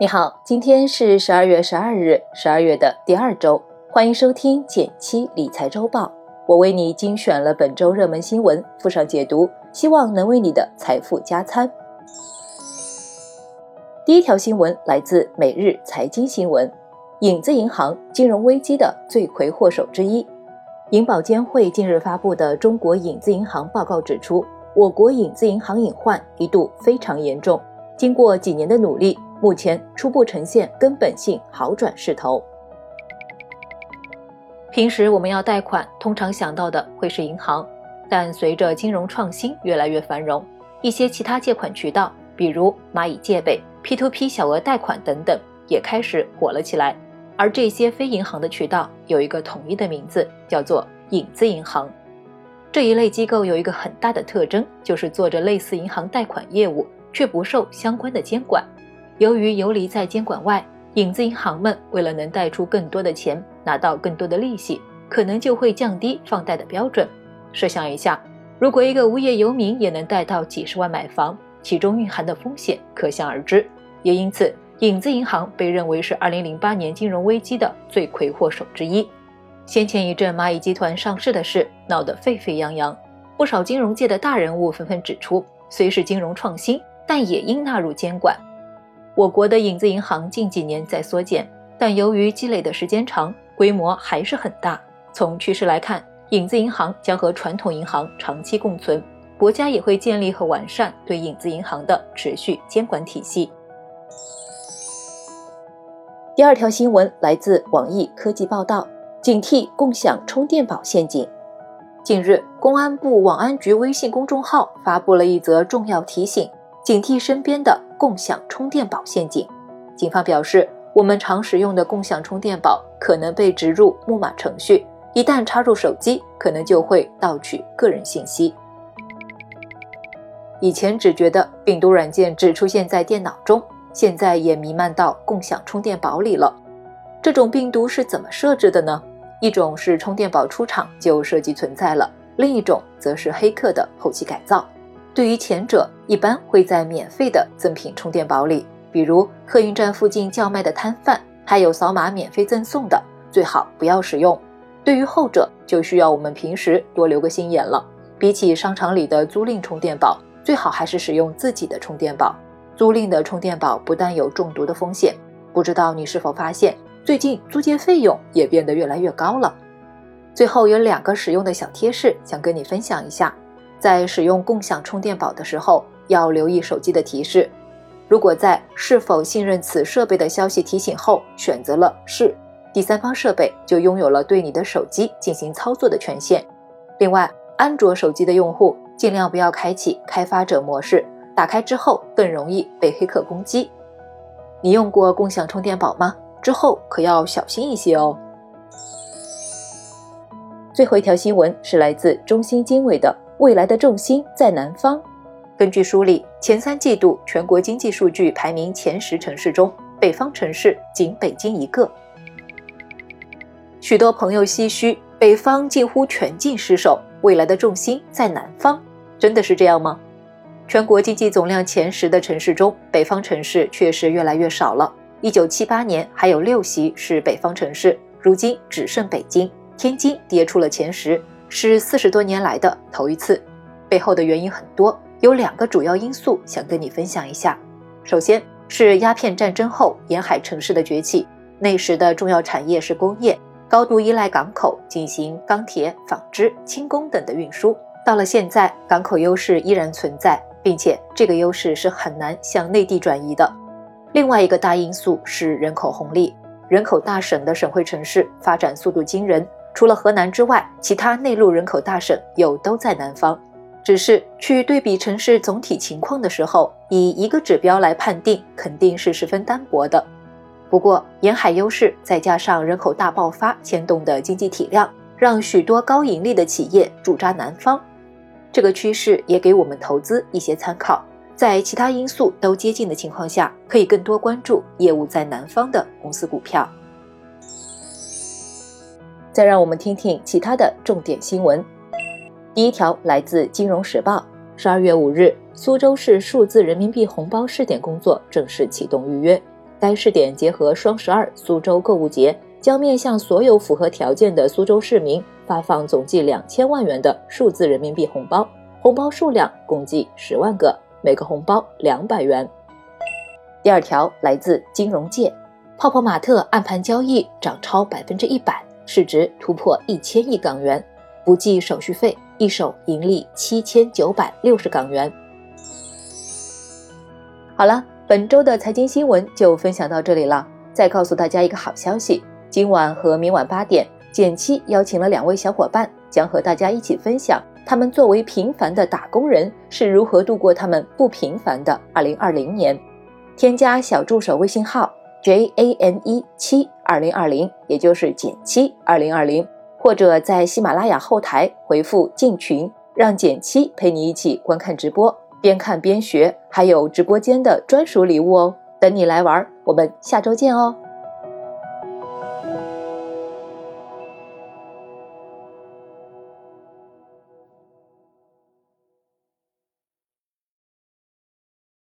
你好，今天是十二月十二日，十二月的第二周，欢迎收听减七理财周报。我为你精选了本周热门新闻，附上解读，希望能为你的财富加餐。第一条新闻来自每日财经新闻，影子银行金融危机的罪魁祸首之一。银保监会近日发布的《中国影子银行报告》指出，我国影子银行隐患一度非常严重，经过几年的努力。目前初步呈现根本性好转势头。平时我们要贷款，通常想到的会是银行，但随着金融创新越来越繁荣，一些其他借款渠道，比如蚂蚁借呗、P2P 小额贷款等等，也开始火了起来。而这些非银行的渠道有一个统一的名字，叫做影子银行。这一类机构有一个很大的特征，就是做着类似银行贷款业务，却不受相关的监管。由于游离在监管外，影子银行们为了能贷出更多的钱，拿到更多的利息，可能就会降低放贷的标准。设想一下，如果一个无业游民也能贷到几十万买房，其中蕴含的风险可想而知。也因此，影子银行被认为是2008年金融危机的罪魁祸首之一。先前一阵蚂蚁集团上市的事闹得沸沸扬扬，不少金融界的大人物纷纷指出，虽是金融创新，但也应纳入监管。我国的影子银行近几年在缩减，但由于积累的时间长，规模还是很大。从趋势来看，影子银行将和传统银行长期共存，国家也会建立和完善对影子银行的持续监管体系。第二条新闻来自网易科技报道：警惕共享充电宝陷阱。近日，公安部网安局微信公众号发布了一则重要提醒。警惕身边的共享充电宝陷阱。警方表示，我们常使用的共享充电宝可能被植入木马程序，一旦插入手机，可能就会盗取个人信息。以前只觉得病毒软件只出现在电脑中，现在也弥漫到共享充电宝里了。这种病毒是怎么设置的呢？一种是充电宝出厂就设计存在了，另一种则是黑客的后期改造。对于前者，一般会在免费的赠品充电宝里，比如客运站附近叫卖的摊贩，还有扫码免费赠送的，最好不要使用。对于后者，就需要我们平时多留个心眼了。比起商场里的租赁充电宝，最好还是使用自己的充电宝。租赁的充电宝不但有中毒的风险，不知道你是否发现，最近租借费用也变得越来越高了。最后有两个实用的小贴士，想跟你分享一下。在使用共享充电宝的时候，要留意手机的提示。如果在“是否信任此设备”的消息提醒后选择了“是”，第三方设备就拥有了对你的手机进行操作的权限。另外，安卓手机的用户尽量不要开启开发者模式，打开之后更容易被黑客攻击。你用过共享充电宝吗？之后可要小心一些哦。最后一条新闻是来自中新经纬的。未来的重心在南方。根据梳理，前三季度全国经济数据排名前十城市中，北方城市仅北京一个。许多朋友唏嘘，北方近乎全境失守，未来的重心在南方，真的是这样吗？全国经济总量前十的城市中，北方城市确实越来越少了。一九七八年还有六席是北方城市，如今只剩北京、天津跌出了前十。是四十多年来的头一次，背后的原因很多，有两个主要因素想跟你分享一下。首先是鸦片战争后沿海城市的崛起，那时的重要产业是工业，高度依赖港口进行钢铁、纺织、轻工等的运输。到了现在，港口优势依然存在，并且这个优势是很难向内地转移的。另外一个大因素是人口红利，人口大省的省会城市发展速度惊人。除了河南之外，其他内陆人口大省又都在南方。只是去对比城市总体情况的时候，以一个指标来判定，肯定是十分单薄的。不过，沿海优势再加上人口大爆发牵动的经济体量，让许多高盈利的企业驻扎南方。这个趋势也给我们投资一些参考。在其他因素都接近的情况下，可以更多关注业务在南方的公司股票。再让我们听听其他的重点新闻。第一条来自《金融时报》，十二月五日，苏州市数字人民币红包试点工作正式启动预约。该试点结合双十二苏州购物节，将面向所有符合条件的苏州市民发放总计两千万元的数字人民币红包，红包数量共计十万个，每个红包两百元。第二条来自金融界，泡泡玛特暗盘交易涨超百分之一百，市值突破一千亿港元，不计手续费，一手盈利七千九百六十港元。好了。本周的财经新闻就分享到这里了。再告诉大家一个好消息，今晚和明晚八点，简七邀请了两位小伙伴，将和大家一起分享他们作为平凡的打工人是如何度过他们不平凡的2020年。添加小助手微信号 J A M e 七二零二零，也就是减七二零二零，或者在喜马拉雅后台回复进群，让减七陪你一起观看直播。边看边学，还有直播间的专属礼物哦，等你来玩，我们下周见哦。